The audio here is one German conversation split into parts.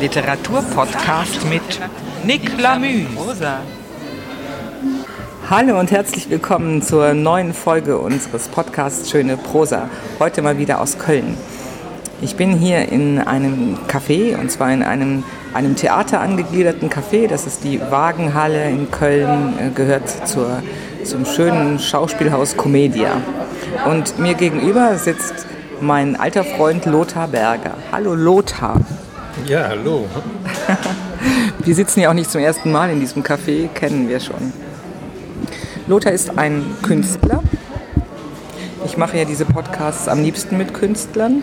Literaturpodcast mit Nick Lamü. Hallo und herzlich willkommen zur neuen Folge unseres Podcasts Schöne Prosa. Heute mal wieder aus Köln. Ich bin hier in einem Café und zwar in einem, einem Theater angegliederten Café. Das ist die Wagenhalle in Köln, äh, gehört zur, zum schönen Schauspielhaus Comedia. Und mir gegenüber sitzt mein alter Freund Lothar Berger. Hallo Lothar. Ja, hallo. wir sitzen ja auch nicht zum ersten Mal in diesem Café, kennen wir schon. Lothar ist ein Künstler. Ich mache ja diese Podcasts am liebsten mit Künstlern,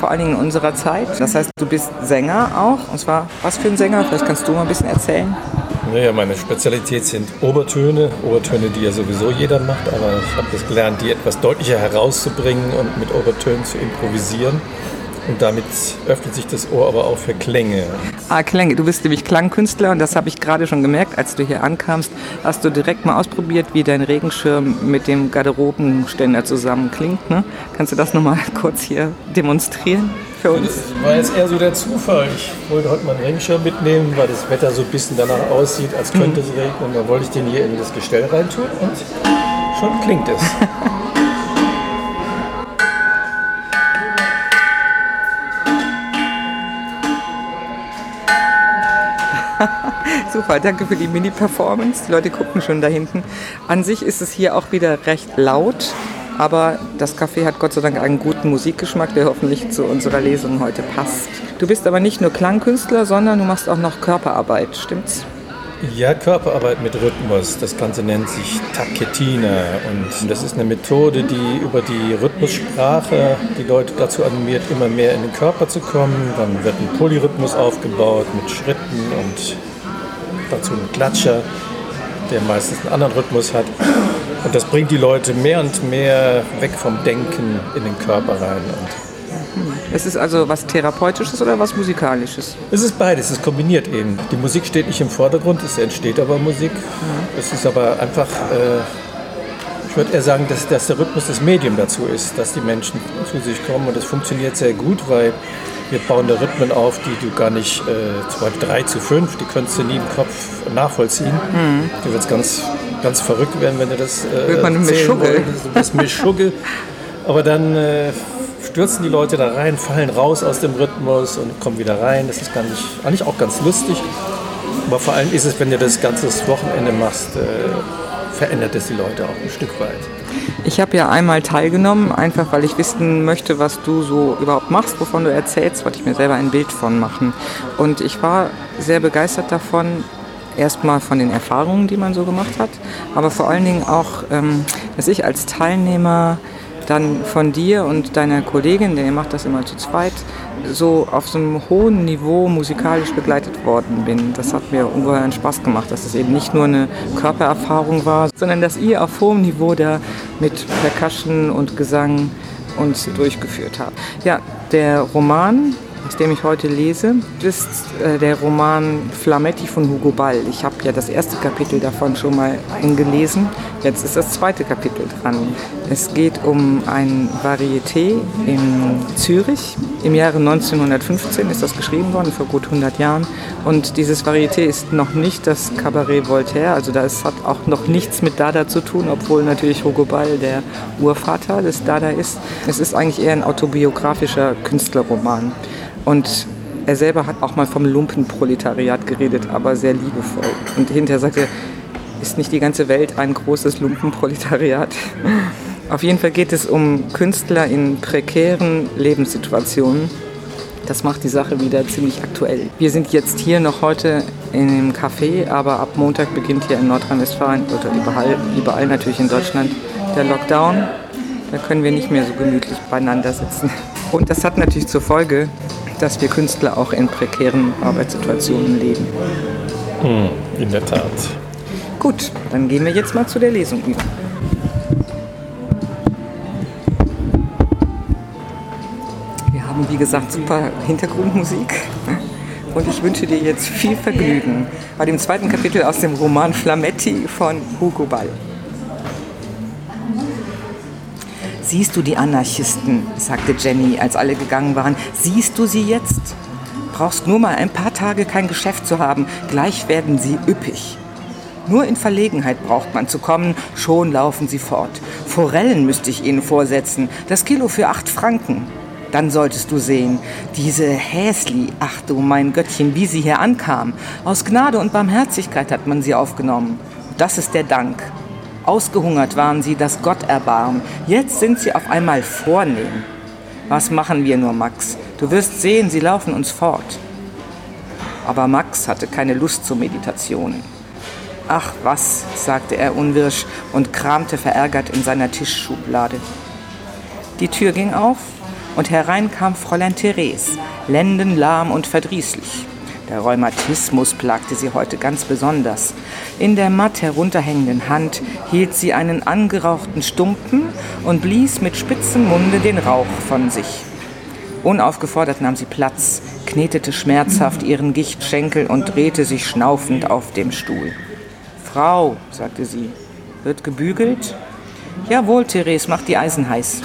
vor allen Dingen in unserer Zeit. Das heißt, du bist Sänger auch. Und zwar, was für ein Sänger? Vielleicht kannst du mal ein bisschen erzählen. Naja, meine Spezialität sind Obertöne, Obertöne, die ja sowieso jeder macht, aber ich habe das gelernt, die etwas deutlicher herauszubringen und mit Obertönen zu improvisieren. Und damit öffnet sich das Ohr aber auch für Klänge. Ah, Klänge. Du bist nämlich Klangkünstler und das habe ich gerade schon gemerkt, als du hier ankamst. Hast du direkt mal ausprobiert, wie dein Regenschirm mit dem Garderobenständer zusammen klingt. Ne? Kannst du das nochmal kurz hier demonstrieren für uns? Das war jetzt eher so der Zufall. Ich wollte heute mal einen Regenschirm mitnehmen, weil das Wetter so ein bisschen danach aussieht, als könnte mhm. es regnen. Dann wollte ich den hier in das Gestell reintun und schon klingt es. Super, danke für die Mini-Performance. Die Leute gucken schon da hinten. An sich ist es hier auch wieder recht laut, aber das Café hat Gott sei Dank einen guten Musikgeschmack, der hoffentlich zu unserer Lesung heute passt. Du bist aber nicht nur Klangkünstler, sondern du machst auch noch Körperarbeit, stimmt's? Ja, Körperarbeit mit Rhythmus. Das Ganze nennt sich Taketina. Und das ist eine Methode, die über die Rhythmussprache die Leute dazu animiert, immer mehr in den Körper zu kommen. Dann wird ein Polyrhythmus aufgebaut mit Schritten und dazu ein Klatscher, der meistens einen anderen Rhythmus hat. Und das bringt die Leute mehr und mehr weg vom Denken in den Körper rein. Und es ist also was Therapeutisches oder was Musikalisches? Es ist beides, es kombiniert eben. Die Musik steht nicht im Vordergrund, es entsteht aber Musik. Ja. Es ist aber einfach, äh, ich würde eher sagen, dass, dass der Rhythmus das Medium dazu ist, dass die Menschen zu sich kommen. Und das funktioniert sehr gut, weil wir bauen da Rhythmen auf, die du gar nicht, äh, zum Beispiel 3 zu 5, die könntest du nie im Kopf nachvollziehen. Mhm. Du wirst ganz, ganz verrückt werden, wenn du das äh, Wird man Mischugge. Bist Mischugge. Aber dann äh, stürzen die Leute da rein, fallen raus aus dem Rhythmus und kommen wieder rein. Das ist gar nicht, eigentlich auch ganz lustig. Aber vor allem ist es, wenn du das ganze Wochenende machst, äh, verändert es die Leute auch ein Stück weit. Ich habe ja einmal teilgenommen, einfach weil ich wissen möchte, was du so überhaupt machst, wovon du erzählst, wollte ich mir selber ein Bild von machen. Und ich war sehr begeistert davon, erstmal von den Erfahrungen, die man so gemacht hat, aber vor allen Dingen auch, ähm, dass ich als Teilnehmer dann von dir und deiner Kollegin, denn ihr macht das immer zu zweit, so auf so einem hohen Niveau musikalisch begleitet worden bin. Das hat mir ungeheuren Spaß gemacht, dass es eben nicht nur eine Körpererfahrung war, sondern dass ihr auf hohem Niveau da mit Percussion und Gesang uns durchgeführt habt. Ja, der Roman aus dem ich heute lese, ist äh, der Roman Flametti von Hugo Ball. Ich habe ja das erste Kapitel davon schon mal eingelesen. Jetzt ist das zweite Kapitel dran. Es geht um ein Varieté in Zürich. Im Jahre 1915 ist das geschrieben worden, vor gut 100 Jahren. Und dieses Varieté ist noch nicht das Cabaret Voltaire, also das hat auch noch nichts mit Dada zu tun, obwohl natürlich Hugo Ball der Urvater des Dada ist. Es ist eigentlich eher ein autobiografischer Künstlerroman. Und er selber hat auch mal vom Lumpenproletariat geredet, aber sehr liebevoll. Und hinterher sagte er, ist nicht die ganze Welt ein großes Lumpenproletariat? Auf jeden Fall geht es um Künstler in prekären Lebenssituationen. Das macht die Sache wieder ziemlich aktuell. Wir sind jetzt hier noch heute einem Café, aber ab Montag beginnt hier in Nordrhein-Westfalen oder überall, überall natürlich in Deutschland der Lockdown. Da können wir nicht mehr so gemütlich beieinander sitzen. Und das hat natürlich zur Folge, dass wir Künstler auch in prekären Arbeitssituationen leben. Hm, in der Tat. Gut, dann gehen wir jetzt mal zu der Lesung über. Wir haben, wie gesagt, super Hintergrundmusik. Und ich wünsche dir jetzt viel Vergnügen bei dem zweiten Kapitel aus dem Roman Flametti von Hugo Ball. Siehst du die Anarchisten, sagte Jenny, als alle gegangen waren. Siehst du sie jetzt? Brauchst nur mal ein paar Tage kein Geschäft zu haben, gleich werden sie üppig. Nur in Verlegenheit braucht man zu kommen, schon laufen sie fort. Forellen müsste ich ihnen vorsetzen, das Kilo für acht Franken. Dann solltest du sehen, diese Häsli, ach du mein Göttchen, wie sie hier ankam. Aus Gnade und Barmherzigkeit hat man sie aufgenommen. Das ist der Dank. Ausgehungert waren sie, das Gott erbarm. Jetzt sind sie auf einmal vornehm. Was machen wir nur, Max? Du wirst sehen, sie laufen uns fort. Aber Max hatte keine Lust zur Meditation. Ach was, sagte er unwirsch und kramte verärgert in seiner Tischschublade. Die Tür ging auf und herein kam Fräulein Therese, lendenlahm und verdrießlich. Der Rheumatismus plagte sie heute ganz besonders. In der matt herunterhängenden Hand hielt sie einen angerauchten Stumpen und blies mit spitzem Munde den Rauch von sich. Unaufgefordert nahm sie Platz, knetete schmerzhaft ihren Gichtschenkel und drehte sich schnaufend auf dem Stuhl. Frau, sagte sie, wird gebügelt? Jawohl, Therese, mach die Eisen heiß.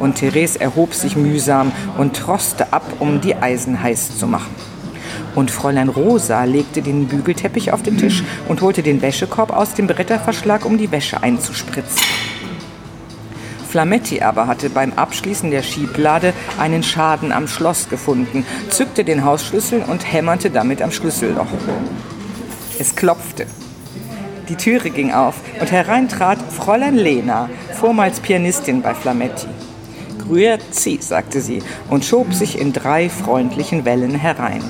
Und Therese erhob sich mühsam und troste ab, um die Eisen heiß zu machen. Und Fräulein Rosa legte den Bügelteppich auf den Tisch und holte den Wäschekorb aus dem Bretterverschlag, um die Wäsche einzuspritzen. Flametti aber hatte beim Abschließen der Schieblade einen Schaden am Schloss gefunden, zückte den Hausschlüssel und hämmerte damit am Schlüsselloch. Es klopfte. Die Türe ging auf und herein trat Fräulein Lena, vormals Pianistin bei Flametti. Grüezi, sagte sie und schob sich in drei freundlichen Wellen herein.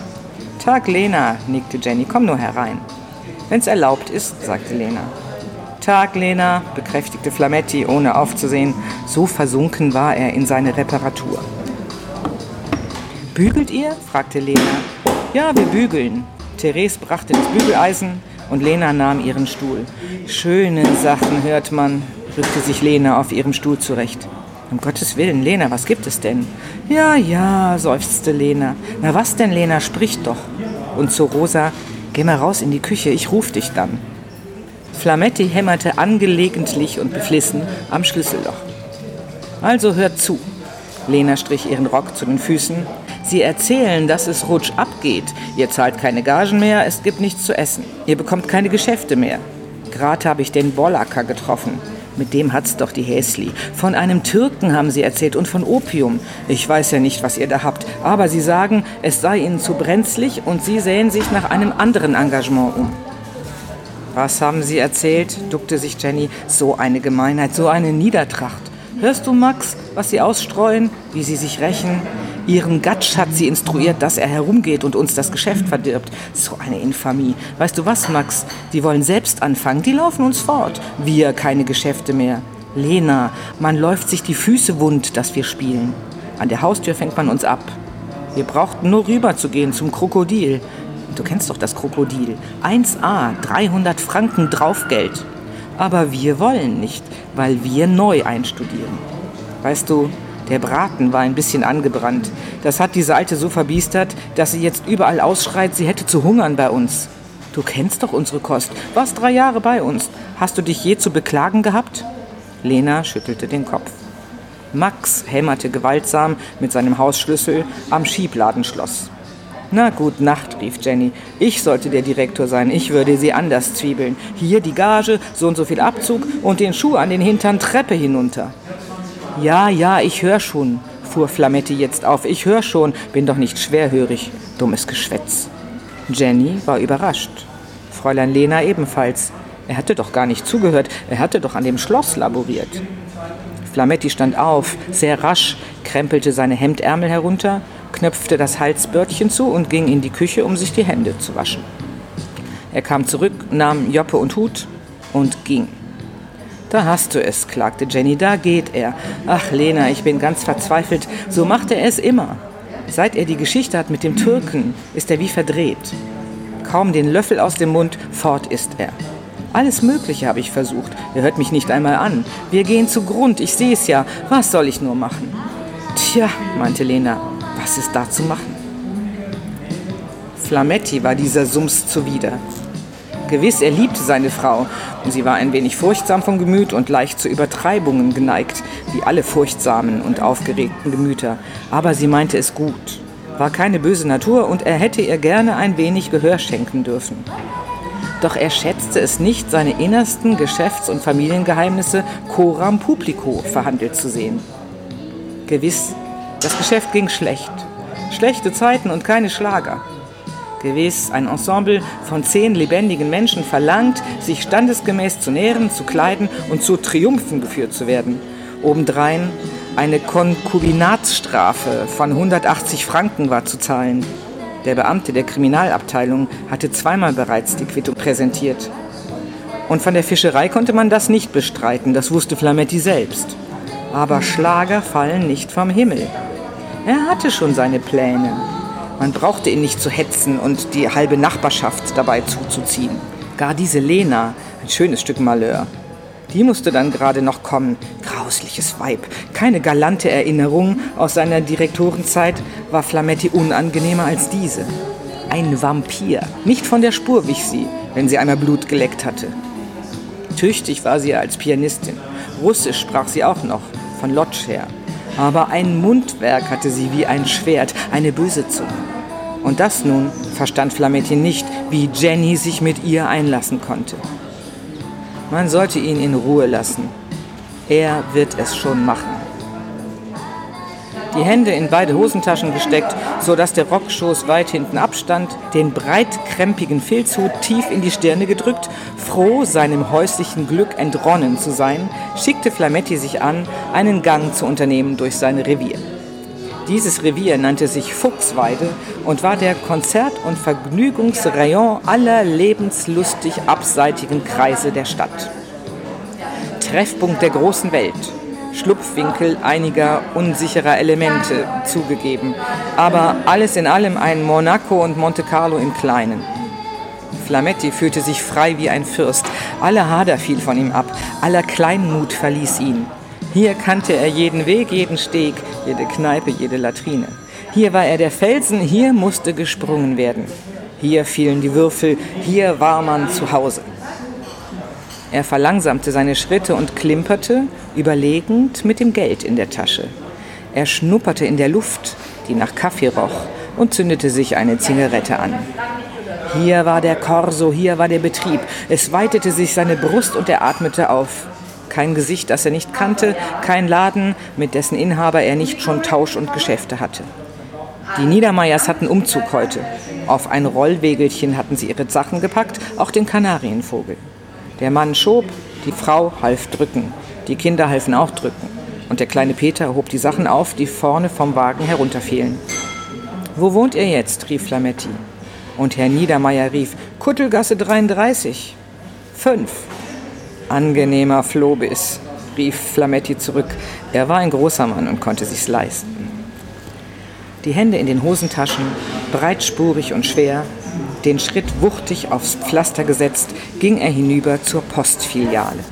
Tag, Lena, nickte Jenny, komm nur herein. Wenn's erlaubt ist, sagte Lena. Tag, Lena, bekräftigte Flametti, ohne aufzusehen. So versunken war er in seine Reparatur. Bügelt ihr? fragte Lena. Ja, wir bügeln. Therese brachte das Bügeleisen, und Lena nahm ihren Stuhl. Schöne Sachen hört man, rückte sich Lena auf ihrem Stuhl zurecht. Um Gottes Willen, Lena, was gibt es denn? Ja, ja, seufzte Lena. Na was denn, Lena, sprich doch. Und zu Rosa, geh mal raus in die Küche, ich ruf dich dann. Flametti hämmerte angelegentlich und beflissen am Schlüsselloch. Also hört zu. Lena strich ihren Rock zu den Füßen. Sie erzählen, dass es rutsch abgeht. Ihr zahlt keine Gagen mehr, es gibt nichts zu essen. Ihr bekommt keine Geschäfte mehr. Gerade habe ich den Bollacker getroffen. Mit dem hat's doch die Häsli. Von einem Türken haben sie erzählt und von Opium. Ich weiß ja nicht, was ihr da habt, aber sie sagen, es sei ihnen zu brenzlig und sie sähen sich nach einem anderen Engagement um. Was haben sie erzählt? duckte sich Jenny. So eine Gemeinheit, so eine Niedertracht. Hörst du, Max, was sie ausstreuen, wie sie sich rächen? Ihren Gatsch hat sie instruiert, dass er herumgeht und uns das Geschäft verdirbt. So eine Infamie. Weißt du was, Max? Die wollen selbst anfangen. Die laufen uns fort. Wir keine Geschäfte mehr. Lena, man läuft sich die Füße wund, dass wir spielen. An der Haustür fängt man uns ab. Wir brauchten nur rüber zu gehen zum Krokodil. Du kennst doch das Krokodil. 1a, 300 Franken Draufgeld. Aber wir wollen nicht, weil wir neu einstudieren. Weißt du, der Braten war ein bisschen angebrannt. Das hat diese Alte so verbiestert, dass sie jetzt überall ausschreit, sie hätte zu hungern bei uns. Du kennst doch unsere Kost, warst drei Jahre bei uns. Hast du dich je zu beklagen gehabt? Lena schüttelte den Kopf. Max hämmerte gewaltsam mit seinem Hausschlüssel am Schiebladenschloss. Na gut, Nacht, rief Jenny. Ich sollte der Direktor sein, ich würde sie anders zwiebeln. Hier die Gage, so und so viel Abzug und den Schuh an den Hintern Treppe hinunter. Ja, ja, ich höre schon, fuhr Flametti jetzt auf. Ich höre schon, bin doch nicht schwerhörig. Dummes Geschwätz. Jenny war überrascht. Fräulein Lena ebenfalls. Er hatte doch gar nicht zugehört, er hatte doch an dem Schloss laboriert. Flametti stand auf, sehr rasch, krempelte seine Hemdärmel herunter, knöpfte das Halsbördchen zu und ging in die Küche, um sich die Hände zu waschen. Er kam zurück, nahm Joppe und Hut und ging. Da hast du es, klagte Jenny, da geht er. Ach, Lena, ich bin ganz verzweifelt. So macht er es immer. Seit er die Geschichte hat mit dem Türken, ist er wie verdreht. Kaum den Löffel aus dem Mund, fort ist er. Alles Mögliche habe ich versucht. Er hört mich nicht einmal an. Wir gehen zu Grund, ich sehe es ja. Was soll ich nur machen? Tja, meinte Lena, was ist da zu machen? Flametti war dieser Sums zuwider. Gewiss, er liebte seine Frau. Sie war ein wenig furchtsam von Gemüt und leicht zu Übertreibungen geneigt, wie alle furchtsamen und aufgeregten Gemüter. Aber sie meinte es gut, war keine böse Natur und er hätte ihr gerne ein wenig Gehör schenken dürfen. Doch er schätzte es nicht, seine innersten Geschäfts- und Familiengeheimnisse coram publico verhandelt zu sehen. Gewiss, das Geschäft ging schlecht. Schlechte Zeiten und keine Schlager. Gewiss, ein Ensemble von zehn lebendigen Menschen verlangt, sich standesgemäß zu nähren, zu kleiden und zu Triumphen geführt zu werden. Obendrein eine Konkubinatsstrafe von 180 Franken war zu zahlen. Der Beamte der Kriminalabteilung hatte zweimal bereits die Quittung präsentiert. Und von der Fischerei konnte man das nicht bestreiten, das wusste Flametti selbst. Aber Schlager fallen nicht vom Himmel. Er hatte schon seine Pläne. Man brauchte ihn nicht zu hetzen und die halbe Nachbarschaft dabei zuzuziehen. Gar diese Lena, ein schönes Stück Malheur. Die musste dann gerade noch kommen. Grausliches Weib. Keine galante Erinnerung aus seiner Direktorenzeit war Flametti unangenehmer als diese. Ein Vampir. Nicht von der Spur wich sie, wenn sie einmal Blut geleckt hatte. Tüchtig war sie als Pianistin. Russisch sprach sie auch noch, von Lodz her. Aber ein Mundwerk hatte sie wie ein Schwert, eine böse Zunge. Und das nun verstand Flametti nicht, wie Jenny sich mit ihr einlassen konnte. Man sollte ihn in Ruhe lassen. Er wird es schon machen. Die Hände in beide Hosentaschen gesteckt, sodass der Rockschoß weit hinten abstand, den breitkrempigen Filzhut tief in die Stirne gedrückt, froh, seinem häuslichen Glück entronnen zu sein, schickte Flametti sich an, einen Gang zu unternehmen durch sein Revier. Dieses Revier nannte sich Fuchsweide und war der Konzert- und Vergnügungsrayon aller lebenslustig abseitigen Kreise der Stadt. Treffpunkt der großen Welt, Schlupfwinkel einiger unsicherer Elemente zugegeben, aber alles in allem ein Monaco und Monte Carlo im Kleinen. Flametti fühlte sich frei wie ein Fürst, aller Hader fiel von ihm ab, aller Kleinmut verließ ihn. Hier kannte er jeden Weg, jeden Steg, jede Kneipe, jede Latrine. Hier war er der Felsen, hier musste gesprungen werden. Hier fielen die Würfel, hier war man zu Hause. Er verlangsamte seine Schritte und klimperte, überlegend, mit dem Geld in der Tasche. Er schnupperte in der Luft, die nach Kaffee roch, und zündete sich eine Zigarette an. Hier war der Korso, hier war der Betrieb. Es weitete sich seine Brust und er atmete auf. Kein Gesicht, das er nicht kannte, kein Laden, mit dessen Inhaber er nicht schon Tausch und Geschäfte hatte. Die Niedermeyers hatten Umzug heute. Auf ein Rollwegelchen hatten sie ihre Sachen gepackt, auch den Kanarienvogel. Der Mann schob, die Frau half drücken, die Kinder halfen auch drücken. Und der kleine Peter hob die Sachen auf, die vorne vom Wagen herunterfielen. Wo wohnt ihr jetzt? rief Flametti. Und Herr Niedermeyer rief, Kuttelgasse 33. Fünf. Angenehmer Flohbiss, rief Flametti zurück. Er war ein großer Mann und konnte sich's leisten. Die Hände in den Hosentaschen, breitspurig und schwer, den Schritt wuchtig aufs Pflaster gesetzt, ging er hinüber zur Postfiliale.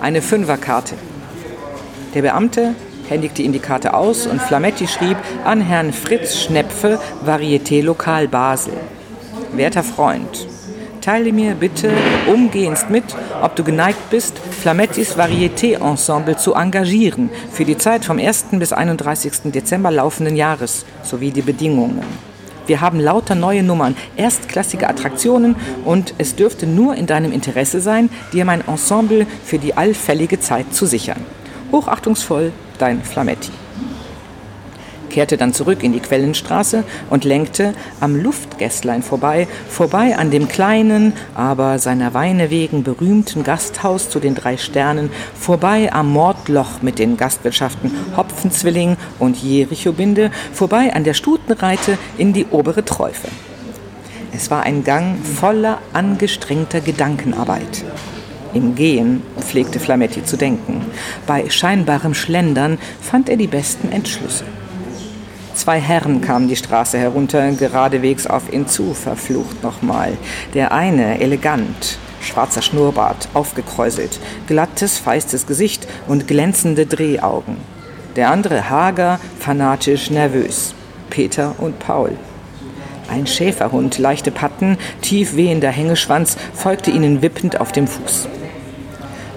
Eine Fünferkarte. Der Beamte händigte ihm die Karte aus und Flametti schrieb an Herrn Fritz Schnepfe, Varieté Lokal Basel. Werter Freund, teile mir bitte umgehend mit, ob du geneigt bist, Flamettis Varieté-Ensemble zu engagieren für die Zeit vom 1. bis 31. Dezember laufenden Jahres sowie die Bedingungen. Wir haben lauter neue Nummern, erstklassige Attraktionen und es dürfte nur in deinem Interesse sein, dir mein Ensemble für die allfällige Zeit zu sichern. Hochachtungsvoll, dein Flametti kehrte dann zurück in die Quellenstraße und lenkte am Luftgässlein vorbei, vorbei an dem kleinen, aber seiner Weine wegen berühmten Gasthaus zu den drei Sternen, vorbei am Mordloch mit den Gastwirtschaften Hopfenzwilling und Jerichobinde, vorbei an der Stutenreite in die obere Träufe. Es war ein Gang voller angestrengter Gedankenarbeit. Im Gehen pflegte Flametti zu denken. Bei scheinbarem Schlendern fand er die besten Entschlüsse. Zwei Herren kamen die Straße herunter, geradewegs auf ihn zu, verflucht nochmal. Der eine elegant, schwarzer Schnurrbart, aufgekräuselt, glattes, feistes Gesicht und glänzende Drehaugen. Der andere hager, fanatisch, nervös. Peter und Paul. Ein Schäferhund, leichte Patten, tief wehender Hängeschwanz folgte ihnen wippend auf dem Fuß.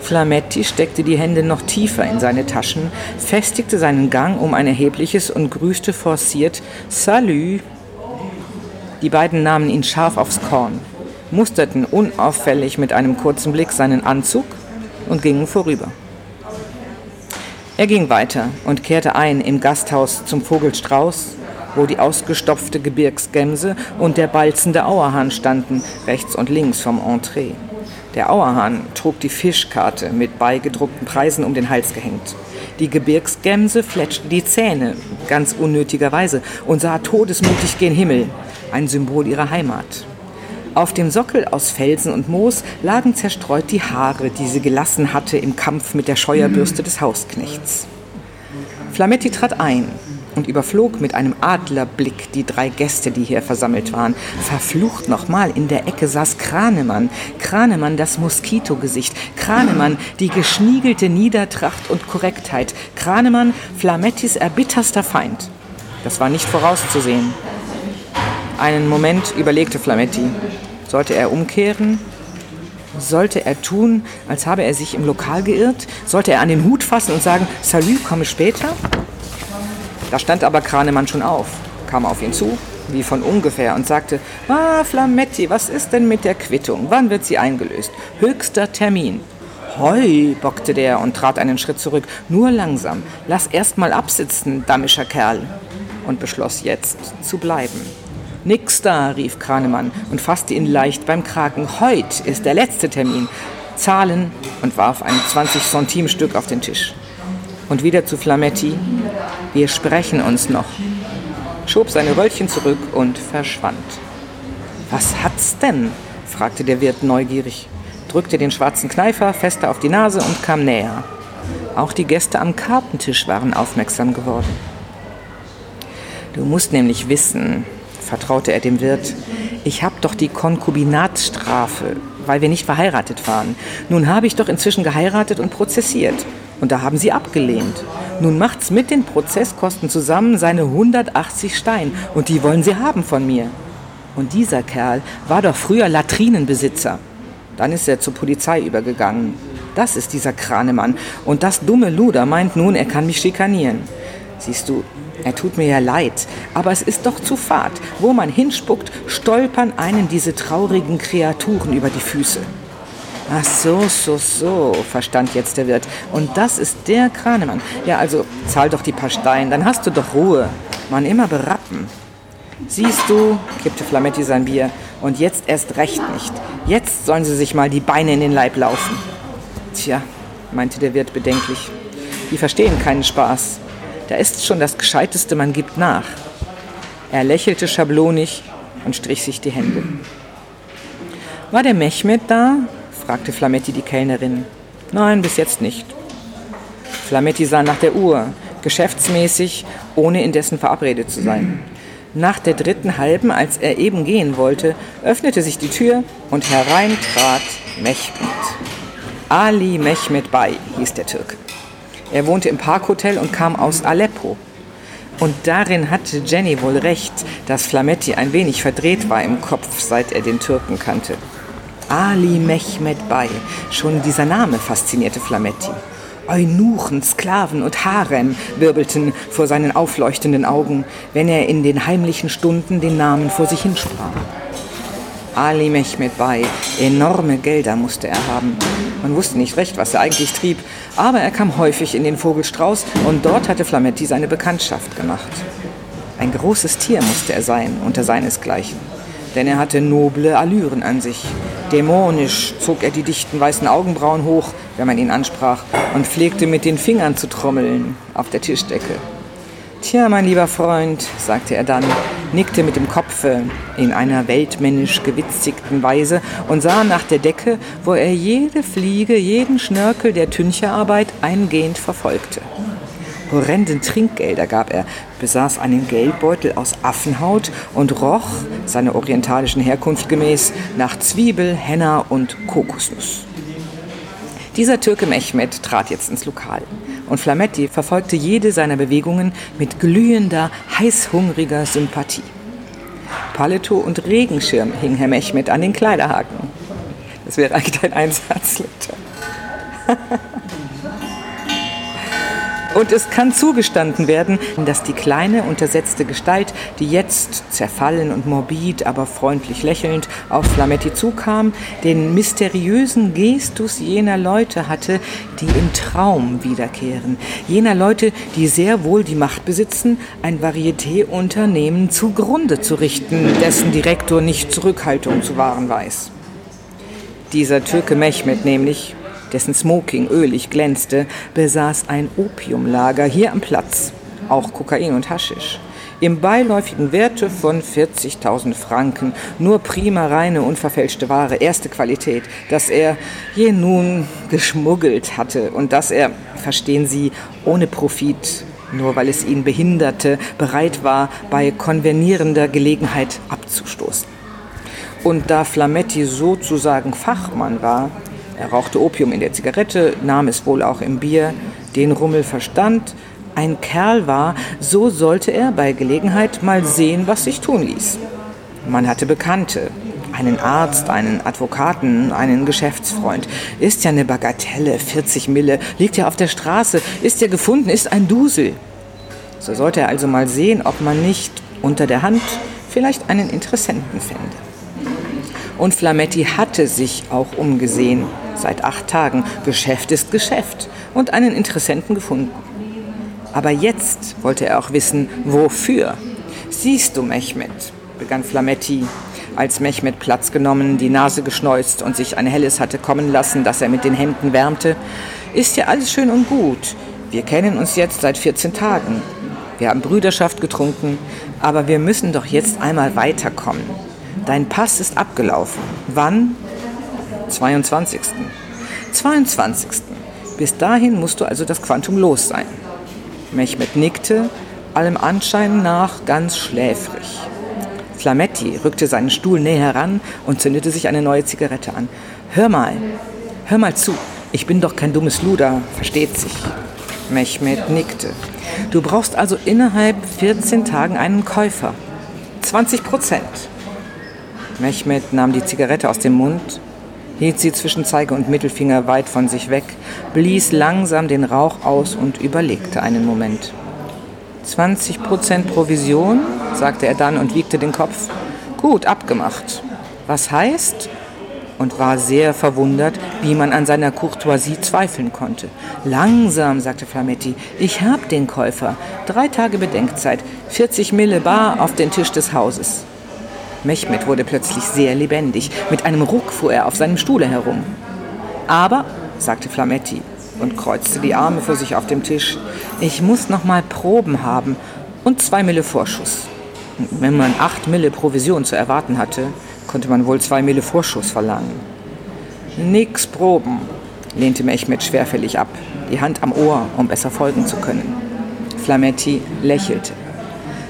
Flametti steckte die Hände noch tiefer in seine Taschen, festigte seinen Gang um ein erhebliches und grüßte forciert Salü. Die beiden nahmen ihn scharf aufs Korn, musterten unauffällig mit einem kurzen Blick seinen Anzug und gingen vorüber. Er ging weiter und kehrte ein im Gasthaus zum Vogelstrauß, wo die ausgestopfte Gebirgsgemse und der balzende Auerhahn standen, rechts und links vom Entree. Der Auerhahn trug die Fischkarte mit beigedruckten Preisen um den Hals gehängt. Die Gebirgsgemse fletschte die Zähne, ganz unnötigerweise, und sah todesmutig gen Himmel, ein Symbol ihrer Heimat. Auf dem Sockel aus Felsen und Moos lagen zerstreut die Haare, die sie gelassen hatte im Kampf mit der Scheuerbürste des Hausknechts. Flametti trat ein und überflog mit einem Adlerblick die drei Gäste, die hier versammelt waren. Verflucht nochmal, in der Ecke saß Kranemann. Kranemann das Moskitogesicht. Kranemann die geschniegelte Niedertracht und Korrektheit. Kranemann Flamettis erbitterster Feind. Das war nicht vorauszusehen. Einen Moment überlegte Flametti. Sollte er umkehren? Sollte er tun, als habe er sich im Lokal geirrt? Sollte er an den Hut fassen und sagen, Salü, komme später? Da stand aber Kranemann schon auf, kam auf ihn zu, wie von ungefähr, und sagte, Ah, Flametti, was ist denn mit der Quittung? Wann wird sie eingelöst? Höchster Termin. Hoi, bockte der und trat einen Schritt zurück. Nur langsam. Lass erst mal absitzen, dammischer Kerl. Und beschloss jetzt zu bleiben. Nix da, rief Kranemann und fasste ihn leicht beim Kragen. Heut ist der letzte Termin. Zahlen und warf ein 20-Centime-Stück auf den Tisch. Und wieder zu Flametti. Wir sprechen uns noch. Schob seine Röllchen zurück und verschwand. Was hat's denn? fragte der Wirt neugierig, drückte den schwarzen Kneifer fester auf die Nase und kam näher. Auch die Gäste am Kartentisch waren aufmerksam geworden. Du musst nämlich wissen, vertraute er dem Wirt. Ich habe doch die Konkubinatsstrafe, weil wir nicht verheiratet waren. Nun habe ich doch inzwischen geheiratet und prozessiert. Und da haben sie abgelehnt. Nun macht's mit den Prozesskosten zusammen seine 180 Stein. Und die wollen sie haben von mir. Und dieser Kerl war doch früher Latrinenbesitzer. Dann ist er zur Polizei übergegangen. Das ist dieser Kranemann. Und das dumme Luder meint nun, er kann mich schikanieren. Siehst du, er tut mir ja leid, aber es ist doch zu fad. Wo man hinspuckt, stolpern einen diese traurigen Kreaturen über die Füße. Ach so, so, so, verstand jetzt der Wirt. Und das ist der Kranemann. Ja, also zahl doch die paar Steine, dann hast du doch Ruhe. Man immer berappen. Siehst du, kippte Flametti sein Bier, und jetzt erst recht nicht. Jetzt sollen sie sich mal die Beine in den Leib laufen. Tja, meinte der Wirt bedenklich, die verstehen keinen Spaß. Da ist schon das Gescheiteste, man gibt nach. Er lächelte schablonig und strich sich die Hände. War der Mechmed da? Fragte Flametti die Kellnerin. Nein, bis jetzt nicht. Flametti sah nach der Uhr, geschäftsmäßig, ohne indessen verabredet zu sein. Nach der dritten halben, als er eben gehen wollte, öffnete sich die Tür und herein trat Mechmed. Ali Mechmed Bay hieß der Türke. Er wohnte im Parkhotel und kam aus Aleppo. Und darin hatte Jenny wohl recht, dass Flametti ein wenig verdreht war im Kopf, seit er den Türken kannte. Ali Mehmed Bay, schon dieser Name faszinierte Flametti. Eunuchen, Sklaven und Harem wirbelten vor seinen aufleuchtenden Augen, wenn er in den heimlichen Stunden den Namen vor sich hinsprach. Ali Mehmed Bay. Enorme Gelder musste er haben. Man wusste nicht recht, was er eigentlich trieb, aber er kam häufig in den Vogelstrauß und dort hatte Flametti seine Bekanntschaft gemacht. Ein großes Tier musste er sein, unter seinesgleichen. Denn er hatte noble Allüren an sich. Dämonisch zog er die dichten weißen Augenbrauen hoch, wenn man ihn ansprach, und pflegte mit den Fingern zu trommeln auf der Tischdecke. Tja, mein lieber Freund, sagte er dann, nickte mit dem Kopfe in einer weltmännisch gewitzigten Weise und sah nach der Decke, wo er jede Fliege, jeden Schnörkel der Tüncherarbeit eingehend verfolgte. Horrenden Trinkgelder gab er, besaß einen Geldbeutel aus Affenhaut und roch, seiner orientalischen Herkunft gemäß, nach Zwiebel, Henna und Kokosnuss. Dieser Türke Mehmed trat jetzt ins Lokal und Flametti verfolgte jede seiner Bewegungen mit glühender, heißhungriger Sympathie. Paletot und Regenschirm hing Herr Mechmed an den Kleiderhaken. Das wäre eigentlich ein Einsatzletter. Und es kann zugestanden werden, dass die kleine, untersetzte Gestalt, die jetzt zerfallen und morbid, aber freundlich lächelnd auf Flametti zukam, den mysteriösen Gestus jener Leute hatte, die im Traum wiederkehren. Jener Leute, die sehr wohl die Macht besitzen, ein Varieté-Unternehmen zugrunde zu richten, dessen Direktor nicht Zurückhaltung zu wahren weiß. Dieser Türke Mechmed nämlich dessen Smoking ölig glänzte, besaß ein Opiumlager hier am Platz, auch Kokain und Haschisch. Im beiläufigen Werte von 40.000 Franken, nur prima, reine, unverfälschte Ware, erste Qualität, dass er je nun geschmuggelt hatte und dass er, verstehen Sie, ohne Profit, nur weil es ihn behinderte, bereit war, bei konvenierender Gelegenheit abzustoßen. Und da Flametti sozusagen Fachmann war, er rauchte Opium in der Zigarette, nahm es wohl auch im Bier, den Rummel verstand, ein Kerl war, so sollte er bei Gelegenheit mal sehen, was sich tun ließ. Man hatte Bekannte, einen Arzt, einen Advokaten, einen Geschäftsfreund. Ist ja eine Bagatelle, 40 Mille, liegt ja auf der Straße, ist ja gefunden, ist ein Dusel. So sollte er also mal sehen, ob man nicht unter der Hand vielleicht einen Interessenten fände. Und Flametti hatte sich auch umgesehen seit acht Tagen. Geschäft ist Geschäft und einen Interessenten gefunden. Aber jetzt wollte er auch wissen, wofür. Siehst du, Mechmed, begann Flametti, als Mechmed Platz genommen, die Nase geschneuzt und sich ein helles hatte kommen lassen, das er mit den Händen wärmte, ist ja alles schön und gut. Wir kennen uns jetzt seit 14 Tagen. Wir haben Brüderschaft getrunken, aber wir müssen doch jetzt einmal weiterkommen. Dein Pass ist abgelaufen. Wann? 22. 22. Bis dahin musst du also das Quantum los sein. Mechmed nickte, allem Anschein nach ganz schläfrig. Flametti rückte seinen Stuhl näher heran und zündete sich eine neue Zigarette an. Hör mal, hör mal zu. Ich bin doch kein dummes Luder, versteht sich. Mechmed nickte. Du brauchst also innerhalb 14 Tagen einen Käufer. 20 Prozent. Mechmed nahm die Zigarette aus dem Mund hielt sie zwischen Zeige und Mittelfinger weit von sich weg, blies langsam den Rauch aus und überlegte einen Moment. 20 Prozent Provision, sagte er dann und wiegte den Kopf. Gut, abgemacht. Was heißt? Und war sehr verwundert, wie man an seiner Courtoisie zweifeln konnte. Langsam, sagte Flametti, ich hab den Käufer. Drei Tage Bedenkzeit, 40 Mille bar auf den Tisch des Hauses. Mechmed wurde plötzlich sehr lebendig. Mit einem Ruck fuhr er auf seinem Stuhle herum. Aber, sagte Flametti und kreuzte die Arme für sich auf dem Tisch, ich muss noch mal Proben haben und zwei Mille Vorschuss. Wenn man acht Mille Provision zu erwarten hatte, konnte man wohl zwei Mille Vorschuss verlangen. Nix Proben, lehnte Mechmed schwerfällig ab, die Hand am Ohr, um besser folgen zu können. Flametti lächelte.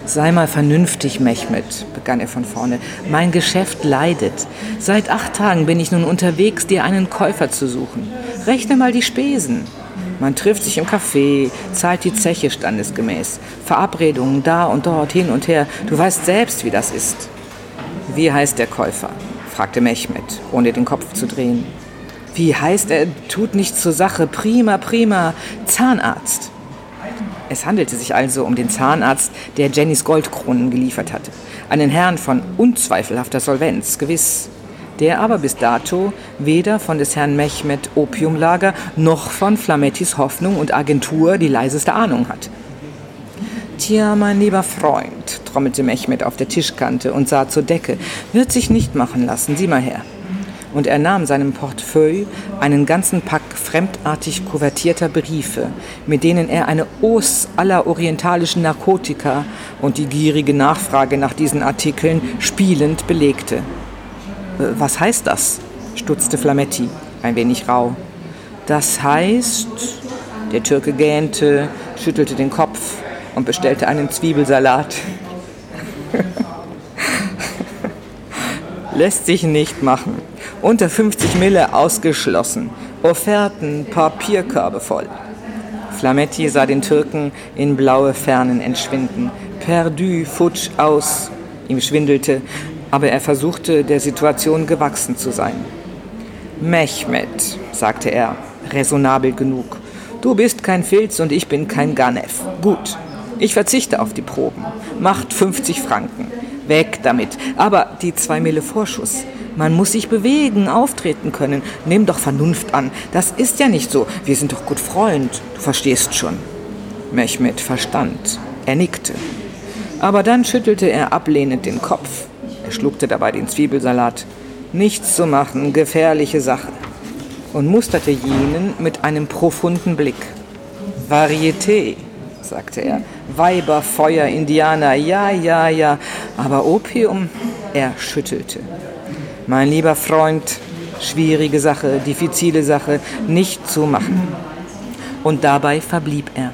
Sei mal vernünftig, Mechmed, begann er von vorne. Mein Geschäft leidet. Seit acht Tagen bin ich nun unterwegs, dir einen Käufer zu suchen. Rechne mal die Spesen. Man trifft sich im Café, zahlt die Zeche standesgemäß. Verabredungen da und dort, hin und her. Du weißt selbst, wie das ist. Wie heißt der Käufer? fragte Mechmed, ohne den Kopf zu drehen. Wie heißt er? Tut nichts zur Sache. Prima, prima. Zahnarzt. Es handelte sich also um den Zahnarzt, der Jennys Goldkronen geliefert hatte. Einen Herrn von unzweifelhafter Solvenz, gewiss, der aber bis dato weder von des Herrn Mechmed Opiumlager noch von Flamettis Hoffnung und Agentur die leiseste Ahnung hatte. Tja, mein lieber Freund, trommelte Mechmed auf der Tischkante und sah zur Decke, wird sich nicht machen lassen, sieh mal her und er nahm seinem Portefeuille einen ganzen Pack fremdartig kuvertierter Briefe, mit denen er eine Os aller orientalischen Narkotika und die gierige Nachfrage nach diesen Artikeln spielend belegte. Äh, was heißt das? stutzte Flametti, ein wenig rau. Das heißt, der Türke gähnte, schüttelte den Kopf und bestellte einen Zwiebelsalat. Lässt sich nicht machen. Unter 50 Mille ausgeschlossen. Offerten, Papierkörbe voll. Flametti sah den Türken in blaue Fernen entschwinden. Perdu, futsch, aus. Ihm schwindelte, aber er versuchte, der Situation gewachsen zu sein. Mechmed, sagte er, raisonabel genug. Du bist kein Filz und ich bin kein Ganef. Gut, ich verzichte auf die Proben. Macht 50 Franken. Weg damit. Aber die zwei Mille Vorschuss. Man muss sich bewegen, auftreten können. Nimm doch Vernunft an. Das ist ja nicht so. Wir sind doch gut Freund. Du verstehst schon. Mechmed verstand. Er nickte. Aber dann schüttelte er ablehnend den Kopf. Er schluckte dabei den Zwiebelsalat. Nichts zu machen, gefährliche Sache. Und musterte jenen mit einem profunden Blick. Varieté, sagte er. Weiber, Feuer, Indianer, ja, ja, ja. Aber Opium, er schüttelte. Mein lieber Freund, schwierige Sache, diffizile Sache, nicht zu machen. Und dabei verblieb er.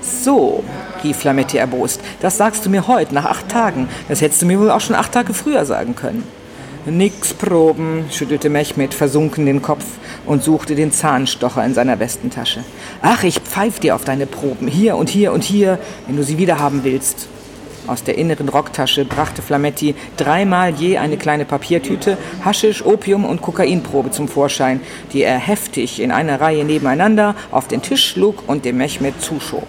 So, rief Flametti erbost, das sagst du mir heute, nach acht Tagen. Das hättest du mir wohl auch schon acht Tage früher sagen können. Nix proben, schüttelte Mechmed versunken den Kopf und suchte den Zahnstocher in seiner Westentasche. Ach, ich pfeif dir auf deine Proben, hier und hier und hier, wenn du sie wieder haben willst. Aus der inneren Rocktasche brachte Flametti dreimal je eine kleine Papiertüte, Haschisch, Opium und Kokainprobe zum Vorschein, die er heftig in einer Reihe nebeneinander auf den Tisch schlug und dem Mechmed zuschob.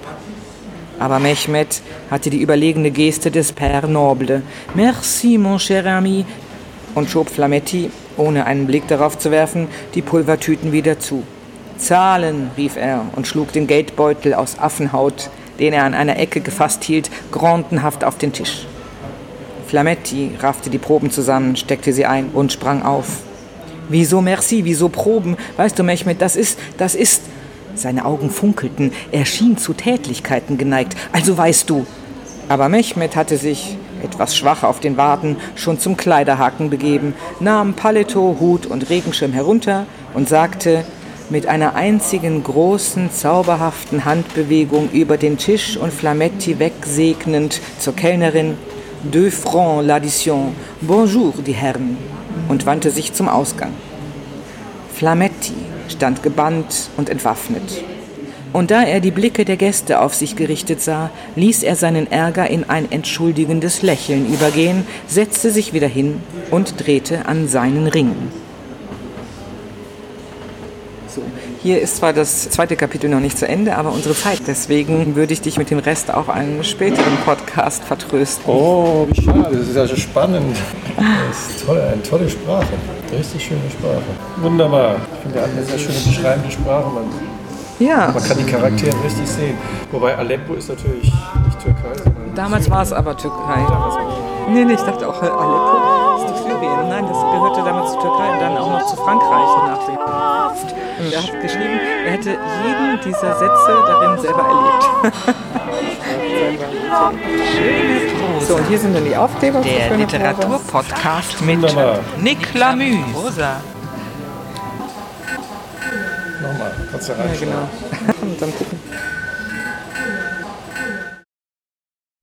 Aber Mechmed hatte die überlegene Geste des Père Noble. Merci, mon cher ami, und schob Flametti, ohne einen Blick darauf zu werfen, die Pulvertüten wieder zu. Zahlen, rief er und schlug den Geldbeutel aus Affenhaut den er an einer Ecke gefasst hielt, grandenhaft auf den Tisch. Flametti raffte die Proben zusammen, steckte sie ein und sprang auf. Wieso merci, wieso Proben? Weißt du, Mechmed, das ist, das ist. Seine Augen funkelten, er schien zu Tätlichkeiten geneigt. Also weißt du. Aber Mechmed hatte sich, etwas schwach auf den Waden, schon zum Kleiderhaken begeben, nahm Paletot, Hut und Regenschirm herunter und sagte, mit einer einzigen großen, zauberhaften Handbewegung über den Tisch und Flametti wegsegnend zur Kellnerin Deux francs l'addition, bonjour, die Herren, und wandte sich zum Ausgang. Flametti stand gebannt und entwaffnet. Und da er die Blicke der Gäste auf sich gerichtet sah, ließ er seinen Ärger in ein entschuldigendes Lächeln übergehen, setzte sich wieder hin und drehte an seinen Ring. So, hier ist zwar das zweite Kapitel noch nicht zu Ende, aber unsere Zeit. Deswegen würde ich dich mit dem Rest auch einen späteren Podcast vertrösten. Oh, wie schade. Das ist ja so spannend. Das ist toll, eine tolle Sprache. Richtig schöne Sprache. Wunderbar. Ich finde eine sehr schöne beschreibende Sprache. Man, ja. man kann die Charaktere richtig sehen. Wobei Aleppo ist natürlich nicht Türkei, sondern. Damals war es aber Türkei. Nee, nee, ich dachte auch, Aleppo Syrien. Nein, das gehörte damals zur Türkei und dann auch noch zu Frankreich nach dem. Und er hat geschrieben, er hätte jeden dieser Sätze darin selber erlebt. so, und hier sind dann die Aufkleber. Der Literaturpodcast mit. Nick Lamü. Nochmal, kannst du Ja, genau. Und dann gucken.